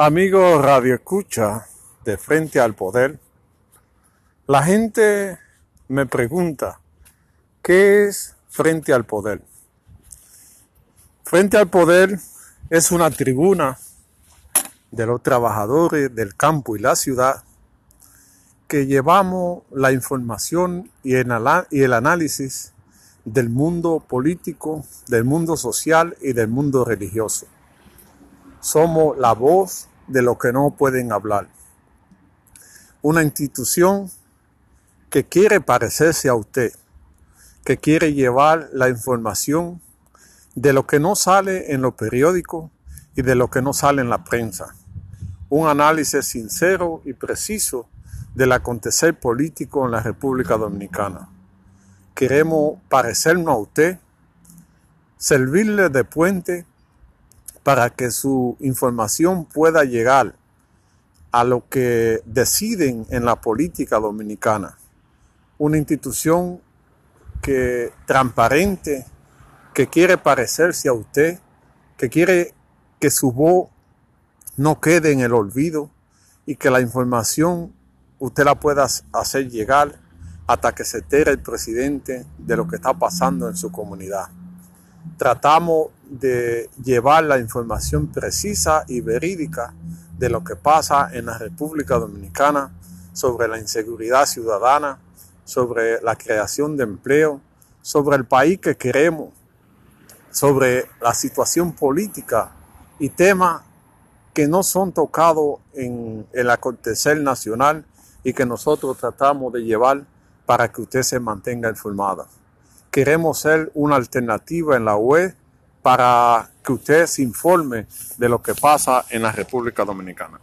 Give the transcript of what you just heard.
Amigo Radio Escucha de Frente al Poder, la gente me pregunta, ¿qué es Frente al Poder? Frente al Poder es una tribuna de los trabajadores del campo y la ciudad que llevamos la información y el análisis del mundo político, del mundo social y del mundo religioso. Somos la voz de los que no pueden hablar. Una institución que quiere parecerse a usted, que quiere llevar la información de lo que no sale en los periódicos y de lo que no sale en la prensa. Un análisis sincero y preciso del acontecer político en la República Dominicana. Queremos parecernos a usted, servirle de puente para que su información pueda llegar a lo que deciden en la política dominicana. Una institución que transparente, que quiere parecerse a usted, que quiere que su voz no quede en el olvido y que la información usted la pueda hacer llegar hasta que se entere el presidente de lo que está pasando en su comunidad. Tratamos de llevar la información precisa y verídica de lo que pasa en la República Dominicana sobre la inseguridad ciudadana, sobre la creación de empleo, sobre el país que queremos, sobre la situación política y temas que no son tocados en el acontecer nacional y que nosotros tratamos de llevar para que usted se mantenga informada. Queremos ser una alternativa en la web para que usted se informe de lo que pasa en la República Dominicana.